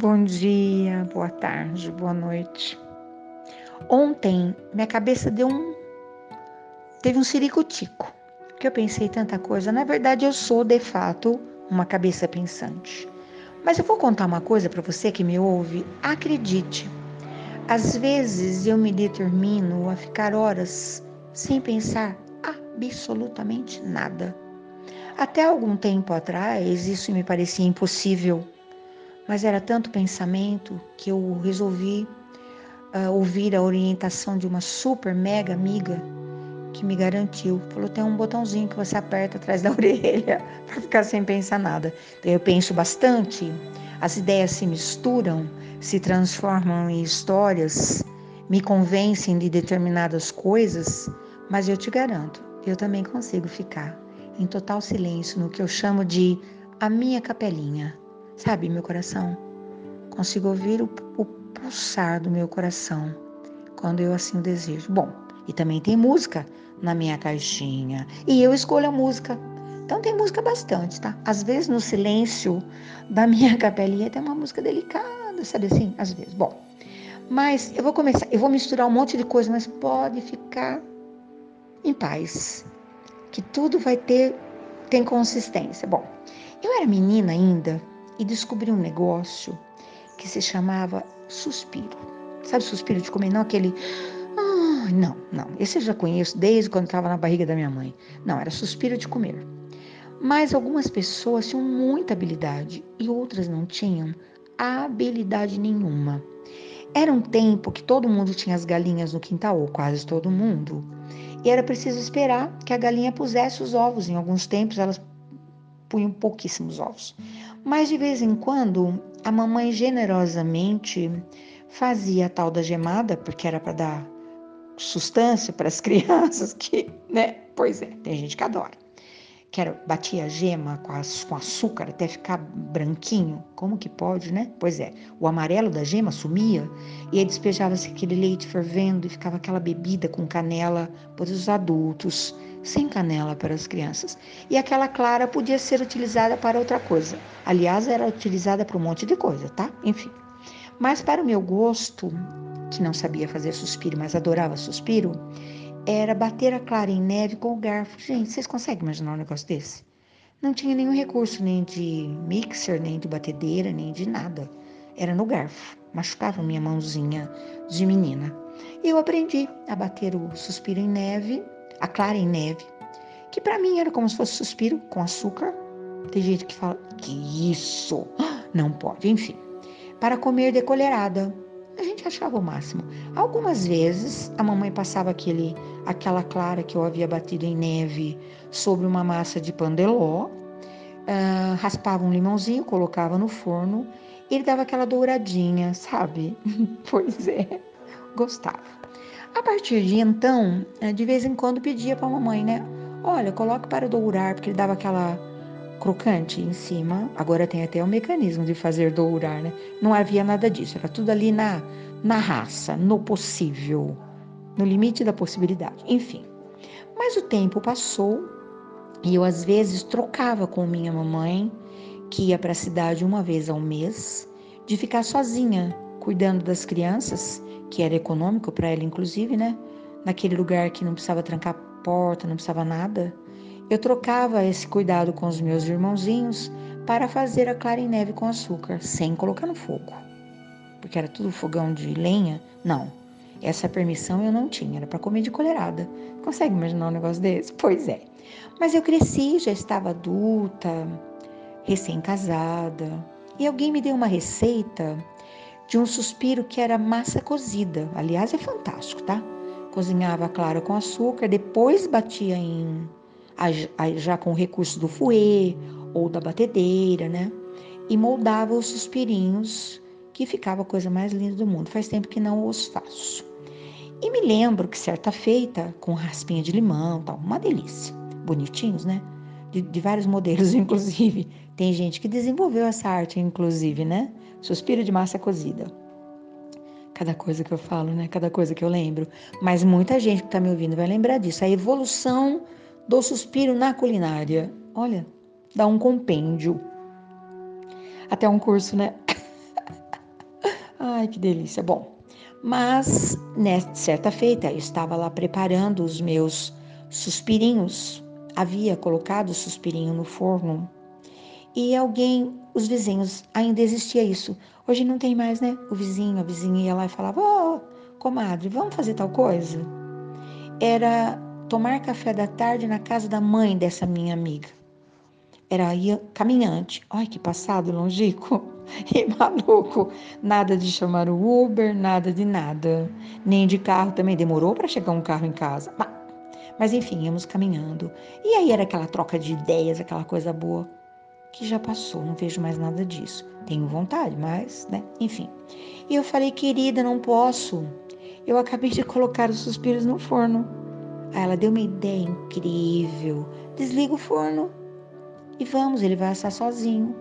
Bom dia, boa tarde, boa noite. Ontem minha cabeça deu um. teve um ciricutico, porque eu pensei tanta coisa. Na verdade, eu sou de fato uma cabeça pensante. Mas eu vou contar uma coisa para você que me ouve. Acredite, às vezes eu me determino a ficar horas sem pensar absolutamente nada. Até algum tempo atrás, isso me parecia impossível mas era tanto pensamento que eu resolvi uh, ouvir a orientação de uma super mega amiga que me garantiu. Falou: tem um botãozinho que você aperta atrás da orelha para ficar sem pensar nada. Então eu penso bastante, as ideias se misturam, se transformam em histórias, me convencem de determinadas coisas, mas eu te garanto, eu também consigo ficar em total silêncio no que eu chamo de a minha capelinha Sabe, meu coração? Consigo ouvir o, o pulsar do meu coração quando eu assim o desejo. Bom, e também tem música na minha caixinha. E eu escolho a música. Então tem música bastante, tá? Às vezes no silêncio da minha capelinha tem uma música delicada, sabe assim? Às vezes. Bom, mas eu vou começar, eu vou misturar um monte de coisa, mas pode ficar em paz. Que tudo vai ter tem consistência. Bom, eu era menina ainda, e descobri um negócio que se chamava suspiro. Sabe suspiro de comer? Não aquele. Ah, não, não. Esse eu já conheço desde quando estava na barriga da minha mãe. Não, era suspiro de comer. Mas algumas pessoas tinham muita habilidade e outras não tinham habilidade nenhuma. Era um tempo que todo mundo tinha as galinhas no quintal, ou quase todo mundo. E era preciso esperar que a galinha pusesse os ovos. Em alguns tempos elas punham pouquíssimos ovos. Mas de vez em quando, a mamãe generosamente fazia a tal da gemada, porque era para dar sustância para as crianças, que, né? Pois é, tem gente que adora. Que batia a gema com, as, com açúcar até ficar branquinho. Como que pode, né? Pois é, o amarelo da gema sumia e aí despejava-se aquele leite fervendo e ficava aquela bebida com canela para os adultos sem canela para as crianças. E aquela clara podia ser utilizada para outra coisa. Aliás, era utilizada para um monte de coisa, tá? Enfim. Mas para o meu gosto, que não sabia fazer suspiro, mas adorava suspiro, era bater a clara em neve com o garfo. Gente, vocês conseguem imaginar um negócio desse? Não tinha nenhum recurso, nem de mixer, nem de batedeira, nem de nada. Era no garfo. Machucava minha mãozinha de menina. Eu aprendi a bater o suspiro em neve a clara em neve, que para mim era como se fosse suspiro com açúcar. Tem gente que fala, que isso? Não pode, enfim. Para comer decolherada. A gente achava o máximo. Algumas vezes a mamãe passava aquele, aquela clara que eu havia batido em neve sobre uma massa de pandeló, uh, raspava um limãozinho, colocava no forno ele dava aquela douradinha, sabe? pois é, gostava. A partir de então, eh, de vez em quando pedia para a mamãe, né? Olha, coloque para dourar, porque ele dava aquela crocante em cima. Agora tem até o mecanismo de fazer dourar, né? Não havia nada disso, era tudo ali na, na raça, no possível, no limite da possibilidade. Enfim. Mas o tempo passou e eu às vezes trocava com minha mamãe, que ia para a cidade uma vez ao mês, de ficar sozinha, cuidando das crianças que era econômico para ela, inclusive, né? Naquele lugar que não precisava trancar porta, não precisava nada. Eu trocava esse cuidado com os meus irmãozinhos para fazer a clara em neve com açúcar, sem colocar no fogo. Porque era tudo fogão de lenha. Não, essa permissão eu não tinha, era para comer de colherada. Consegue imaginar um negócio desse? Pois é. Mas eu cresci, já estava adulta, recém-casada, e alguém me deu uma receita de um suspiro que era massa cozida. Aliás, é fantástico, tá? Cozinhava clara com açúcar, depois batia em já com o recurso do fouet ou da batedeira, né? E moldava os suspirinhos, que ficava a coisa mais linda do mundo. Faz tempo que não os faço. E me lembro que certa feita, com raspinha de limão, tal, uma delícia. Bonitinhos, né? De, de vários modelos, inclusive. Tem gente que desenvolveu essa arte, inclusive, né? Suspiro de massa cozida. Cada coisa que eu falo, né? Cada coisa que eu lembro. Mas muita gente que está me ouvindo vai lembrar disso. A evolução do suspiro na culinária. Olha, dá um compêndio. Até um curso, né? Ai, que delícia. Bom, mas, né, certa feita, eu estava lá preparando os meus suspirinhos. Havia colocado o suspirinho no forno. E alguém, os vizinhos, ainda existia isso. Hoje não tem mais, né? O vizinho, a vizinha ia lá e falava: Ô, oh, comadre, vamos fazer tal coisa? Era tomar café da tarde na casa da mãe dessa minha amiga. Era ia caminhante. Ai, que passado longínquo. e maluco. Nada de chamar o Uber, nada de nada. Nem de carro também. Demorou para chegar um carro em casa. Mas enfim, íamos caminhando. E aí era aquela troca de ideias, aquela coisa boa que já passou, não vejo mais nada disso. Tenho vontade, mas, né? Enfim. E eu falei, querida, não posso. Eu acabei de colocar os suspiros no forno. Aí ela deu uma ideia incrível. Desliga o forno e vamos, ele vai assar sozinho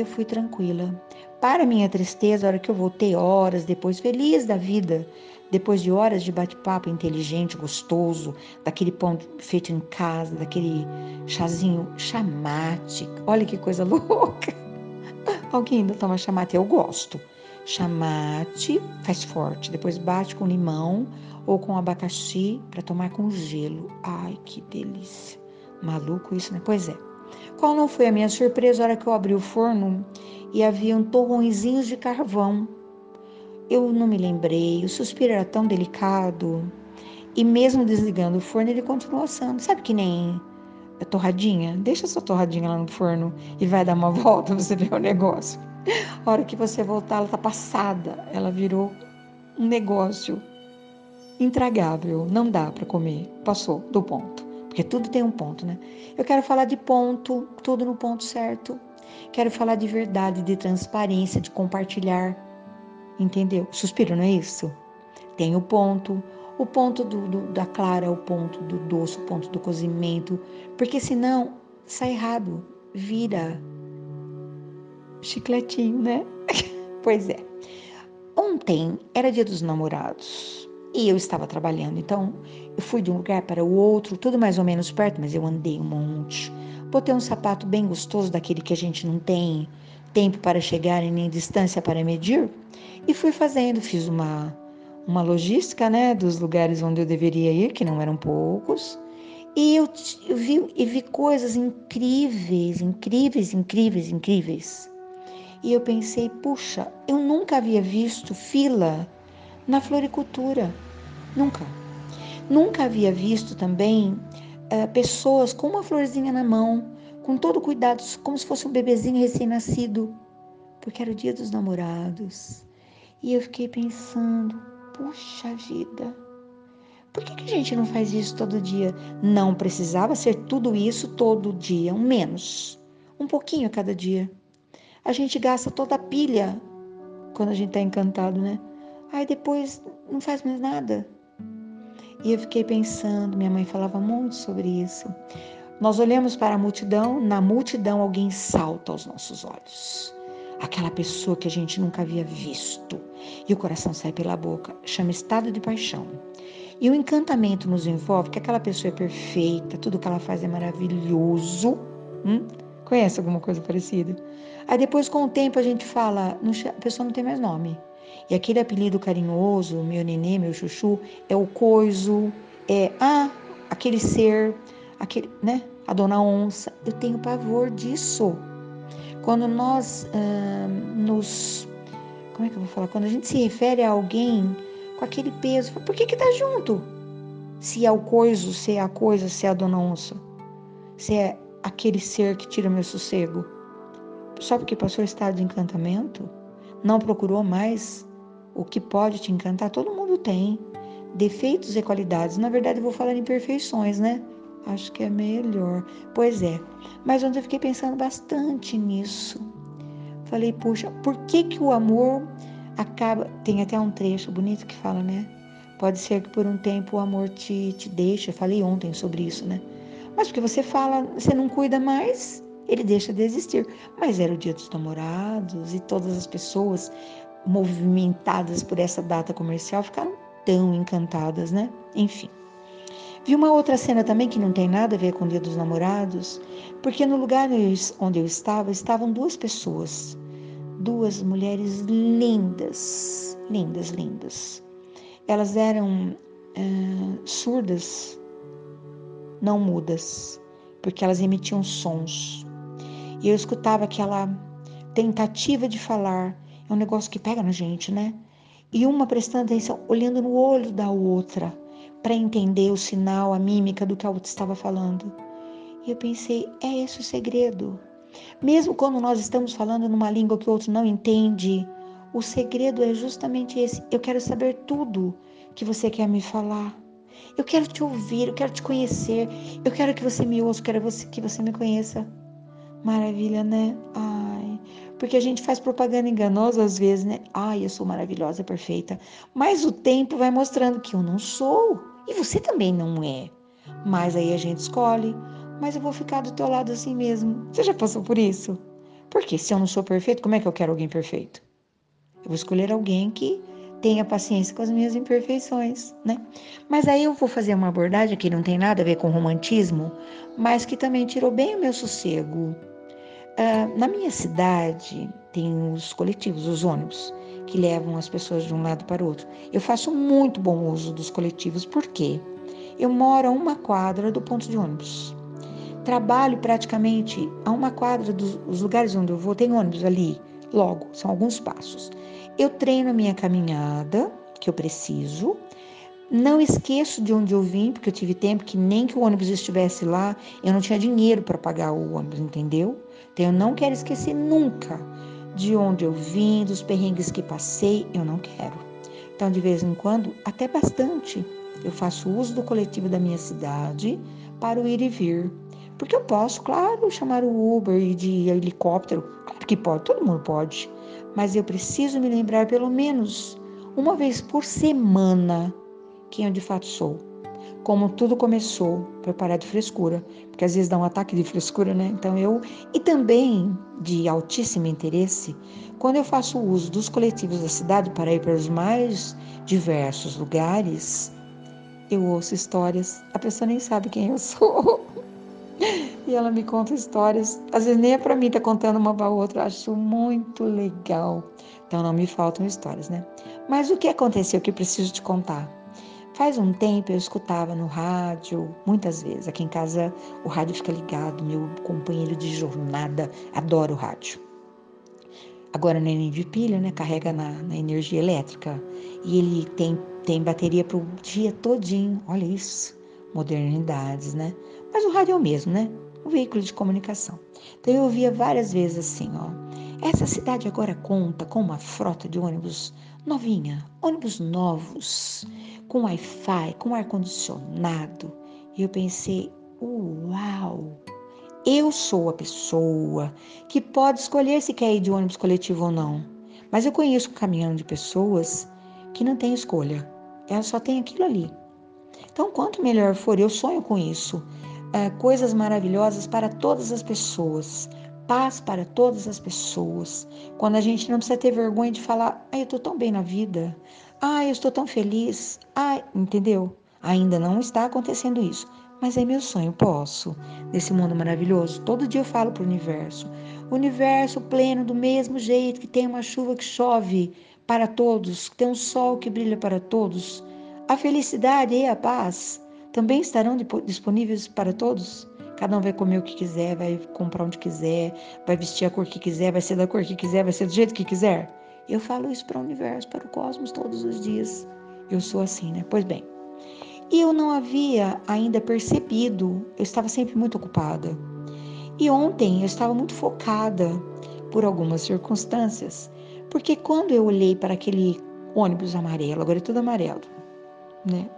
eu fui tranquila. Para minha tristeza, a hora que eu voltei, horas depois, feliz da vida, depois de horas de bate-papo inteligente, gostoso, daquele pão feito em casa, daquele chazinho chamate. Olha que coisa louca! Alguém ainda toma chamate? Eu gosto. Chamate faz forte, depois bate com limão ou com abacaxi para tomar com gelo. Ai, que delícia! Maluco isso, né? Pois é. Qual não foi a minha surpresa na hora que eu abri o forno e haviam torrõezinhos de carvão? Eu não me lembrei, o suspiro era tão delicado. E mesmo desligando o forno, ele continuou assando. Sabe que nem a torradinha? Deixa sua torradinha lá no forno e vai dar uma volta, você vê o negócio. A hora que você voltar, ela tá passada. Ela virou um negócio intragável. Não dá para comer. Passou do ponto. Porque tudo tem um ponto, né? Eu quero falar de ponto, tudo no ponto certo. Quero falar de verdade, de transparência, de compartilhar. Entendeu? Suspiro, não é isso? Tem o ponto, o ponto do, do, da clara, o ponto do doce, o ponto do cozimento. Porque senão sai errado, vira chicletinho, né? pois é. Ontem era dia dos namorados e eu estava trabalhando, então eu fui de um lugar para o outro, tudo mais ou menos perto, mas eu andei um monte. Botei um sapato bem gostoso, daquele que a gente não tem tempo para chegar e nem distância para medir, e fui fazendo. Fiz uma, uma logística né, dos lugares onde eu deveria ir, que não eram poucos. E eu, eu vi, e vi coisas incríveis, incríveis, incríveis, incríveis. E eu pensei, puxa, eu nunca havia visto fila na floricultura. Nunca. Nunca havia visto também uh, pessoas com uma florzinha na mão, com todo cuidado, como se fosse um bebezinho recém-nascido, porque era o dia dos namorados. E eu fiquei pensando, puxa vida, por que, que a gente não faz isso todo dia? Não precisava ser tudo isso todo dia, um menos, um pouquinho a cada dia. A gente gasta toda a pilha quando a gente está encantado, né? Aí depois não faz mais nada. E eu fiquei pensando, minha mãe falava muito sobre isso. Nós olhamos para a multidão, na multidão alguém salta aos nossos olhos. Aquela pessoa que a gente nunca havia visto. E o coração sai pela boca. Chama estado de paixão. E o encantamento nos envolve que aquela pessoa é perfeita, tudo que ela faz é maravilhoso. Hum? Conhece alguma coisa parecida? Aí depois, com o tempo, a gente fala, a pessoa não tem mais nome. E aquele apelido carinhoso, meu nenê, meu chuchu, é o coiso, é ah, aquele ser, aquele, né? A dona onça. Eu tenho pavor disso. Quando nós ah, nos. Como é que eu vou falar? Quando a gente se refere a alguém com aquele peso, por que que tá junto? Se é o coiso, se é a coisa, se é a dona onça. Se é aquele ser que tira meu sossego. Só porque passou o estado de encantamento? Não procurou mais o que pode te encantar? Todo mundo tem. Defeitos e qualidades. Na verdade, eu vou falar em perfeições, né? Acho que é melhor. Pois é. Mas ontem eu fiquei pensando bastante nisso. Falei, puxa, por que que o amor acaba. Tem até um trecho bonito que fala, né? Pode ser que por um tempo o amor te, te deixe. Eu falei ontem sobre isso, né? Mas porque você fala, você não cuida mais, ele deixa de existir. Mas era o dia dos namorados e todas as pessoas movimentadas por essa data comercial ficaram tão encantadas, né? Enfim. Vi uma outra cena também que não tem nada a ver com o Dia dos Namorados, porque no lugar onde eu estava estavam duas pessoas duas mulheres lindas, lindas, lindas. Elas eram surdas, não mudas, porque elas emitiam sons. E eu escutava aquela tentativa de falar, é um negócio que pega na gente, né? E uma prestando atenção, olhando no olho da outra, para entender o sinal, a mímica do que a outra estava falando. E eu pensei, é esse o segredo. Mesmo quando nós estamos falando numa língua que o outro não entende, o segredo é justamente esse. Eu quero saber tudo que você quer me falar. Eu quero te ouvir, eu quero te conhecer, eu quero que você me ouça, eu quero que você me conheça. Maravilha, né? Ai, porque a gente faz propaganda enganosa às vezes, né? Ai, eu sou maravilhosa, perfeita. Mas o tempo vai mostrando que eu não sou e você também não é. Mas aí a gente escolhe mas eu vou ficar do teu lado assim mesmo. Você já passou por isso? Porque se eu não sou perfeito, como é que eu quero alguém perfeito? Eu vou escolher alguém que tenha paciência com as minhas imperfeições, né? Mas aí eu vou fazer uma abordagem que não tem nada a ver com romantismo, mas que também tirou bem o meu sossego. Uh, na minha cidade tem os coletivos, os ônibus, que levam as pessoas de um lado para o outro. Eu faço muito bom uso dos coletivos, porque eu moro a uma quadra do ponto de ônibus. Trabalho praticamente a uma quadra dos lugares onde eu vou, tem ônibus ali, logo, são alguns passos. Eu treino a minha caminhada, que eu preciso. Não esqueço de onde eu vim, porque eu tive tempo que nem que o ônibus estivesse lá, eu não tinha dinheiro para pagar o ônibus, entendeu? Então eu não quero esquecer nunca de onde eu vim, dos perrengues que passei, eu não quero. Então, de vez em quando, até bastante, eu faço uso do coletivo da minha cidade para o ir e vir. Porque eu posso, claro, chamar o Uber e de helicóptero, claro que pode, todo mundo pode. Mas eu preciso me lembrar pelo menos uma vez por semana quem eu de fato sou. Como tudo começou, para parar de frescura, porque às vezes dá um ataque de frescura, né? Então eu e também de altíssimo interesse, quando eu faço uso dos coletivos da cidade para ir para os mais diversos lugares, eu ouço histórias, a pessoa nem sabe quem eu sou. E ela me conta histórias, às vezes nem é para mim, tá contando uma para outra, acho muito legal. Então não me faltam histórias, né? Mas o que aconteceu que preciso te contar? Faz um tempo eu escutava no rádio, muitas vezes. Aqui em casa o rádio fica ligado, meu companheiro de jornada adora o rádio. Agora não é de pilha, né? Carrega na, na energia elétrica. E ele tem, tem bateria para o dia todinho. Olha isso modernidades, né? Mas o rádio é o mesmo, né? O veículo de comunicação. Então eu ouvia várias vezes assim, ó. Essa cidade agora conta com uma frota de ônibus novinha, ônibus novos, com Wi-Fi, com ar-condicionado. E eu pensei, uau! Eu sou a pessoa que pode escolher se quer ir de ônibus coletivo ou não. Mas eu conheço um caminhão de pessoas que não tem escolha. Ela só tem aquilo ali. Então, quanto melhor for, eu sonho com isso. É, coisas maravilhosas para todas as pessoas. Paz para todas as pessoas. Quando a gente não precisa ter vergonha de falar, ah, eu estou tão bem na vida. Ah, eu estou tão feliz. Ah, entendeu? Ainda não está acontecendo isso. Mas é meu sonho, posso. Nesse mundo maravilhoso. Todo dia eu falo para o universo. Universo pleno, do mesmo jeito que tem uma chuva que chove para todos, que tem um sol que brilha para todos a felicidade e a paz também estarão disponíveis para todos? Cada um vai comer o que quiser, vai comprar onde quiser, vai vestir a cor que quiser, vai ser da cor que quiser, vai ser do jeito que quiser. Eu falo isso para o universo, para o cosmos todos os dias. Eu sou assim, né? Pois bem. E eu não havia ainda percebido, eu estava sempre muito ocupada. E ontem eu estava muito focada por algumas circunstâncias, porque quando eu olhei para aquele ônibus amarelo, agora é tudo amarelo, né?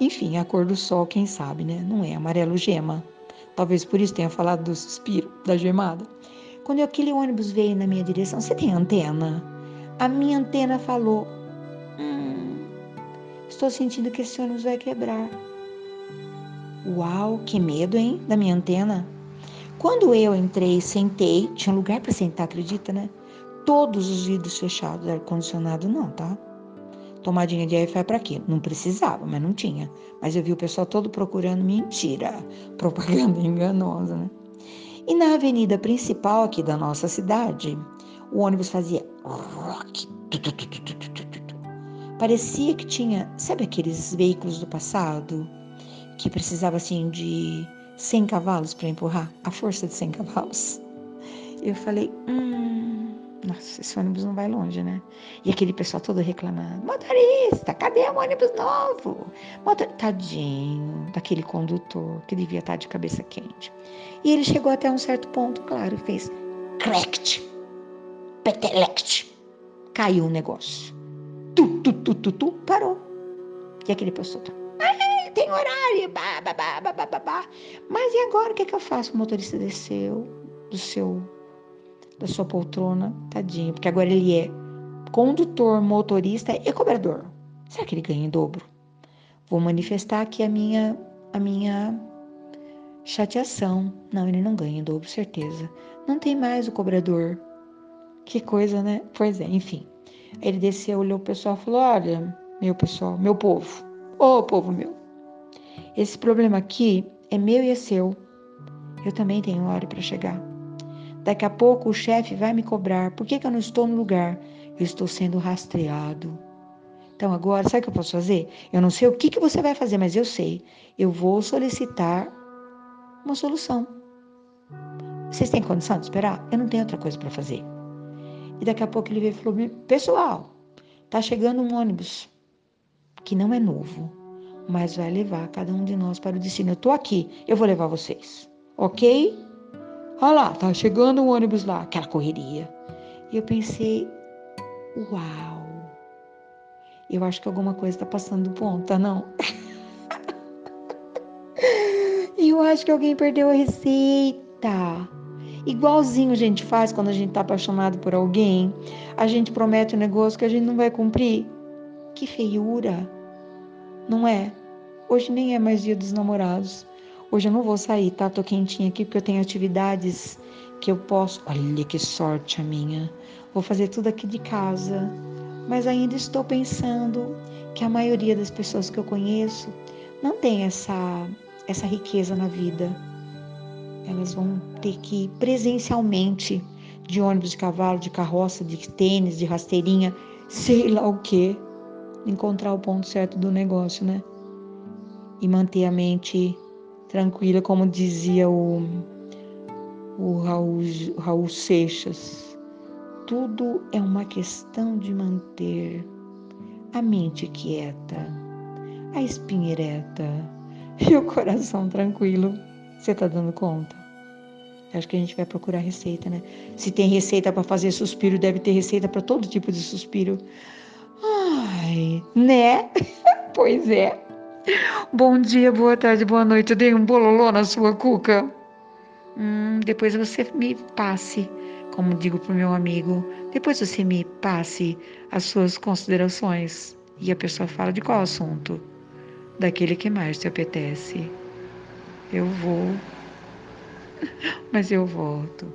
Enfim, a cor do sol, quem sabe, né? Não é amarelo gema. Talvez por isso tenha falado do suspiro, da gemada. Quando aquele ônibus veio na minha direção, você tem antena? A minha antena falou: hum, Estou sentindo que esse ônibus vai quebrar. Uau, que medo, hein? Da minha antena. Quando eu entrei, sentei, tinha lugar para sentar, acredita, né? Todos os vidros fechados, ar-condicionado não, tá? Tomadinha de Wi-Fi para quê? Não precisava, mas não tinha. Mas eu vi o pessoal todo procurando mentira, propaganda enganosa, né? E na avenida principal aqui da nossa cidade, o ônibus fazia parecia que tinha, sabe aqueles veículos do passado que precisava assim de 100 cavalos para empurrar, a força de 100 cavalos. Eu falei, hum, nossa, esse ônibus não vai longe, né? E aquele pessoal todo reclamando: motorista, cadê o ônibus novo? Motor... Tadinho daquele condutor que devia estar de cabeça quente. E ele chegou até um certo ponto, claro, e fez crect, petelect. Caiu o um negócio. Tu, tu, tu, tu, tu, parou. E aquele pessoal, ah, tem horário, bah. Mas e agora o que, é que eu faço? O motorista desceu do seu da sua poltrona, tadinho, porque agora ele é condutor, motorista e cobrador. Será que ele ganha em dobro? Vou manifestar aqui a minha a minha chateação. Não, ele não ganha em dobro, certeza. Não tem mais o cobrador. Que coisa, né? Pois é, enfim. Ele desceu, olhou o pessoal e falou: Olha, meu pessoal, meu povo, ô oh, povo meu, esse problema aqui é meu e é seu. Eu também tenho hora para chegar. Daqui a pouco o chefe vai me cobrar. Por que, que eu não estou no lugar? Eu estou sendo rastreado. Então agora, sabe o que eu posso fazer? Eu não sei o que, que você vai fazer, mas eu sei. Eu vou solicitar uma solução. Vocês têm condição de esperar? Eu não tenho outra coisa para fazer. E daqui a pouco ele veio e falou: Pessoal, tá chegando um ônibus que não é novo, mas vai levar cada um de nós para o destino. Eu tô aqui, eu vou levar vocês, ok? Olha lá, tá chegando um ônibus lá, aquela correria. E eu pensei, uau, eu acho que alguma coisa está passando tá não? eu acho que alguém perdeu a receita. Igualzinho a gente faz quando a gente tá apaixonado por alguém. A gente promete um negócio que a gente não vai cumprir. Que feiura, não é? Hoje nem é mais dia dos namorados. Hoje eu não vou sair, tá? Tô quentinha aqui porque eu tenho atividades que eu posso. Olha que sorte a minha. Vou fazer tudo aqui de casa. Mas ainda estou pensando que a maioria das pessoas que eu conheço não tem essa essa riqueza na vida. Elas vão ter que ir presencialmente de ônibus de cavalo, de carroça, de tênis, de rasteirinha, sei lá o que, encontrar o ponto certo do negócio, né? E manter a mente tranquila, como dizia o, o Raul, Raul Seixas. Tudo é uma questão de manter a mente quieta, a espinha ereta e o coração tranquilo. Você tá dando conta? Acho que a gente vai procurar receita, né? Se tem receita para fazer suspiro, deve ter receita para todo tipo de suspiro. Ai, né? pois é. Bom dia, boa tarde, boa noite. Eu dei um bololô na sua cuca. Hum, depois você me passe, como digo pro meu amigo, depois você me passe as suas considerações. E a pessoa fala de qual assunto? Daquele que mais te apetece. Eu vou, mas eu volto.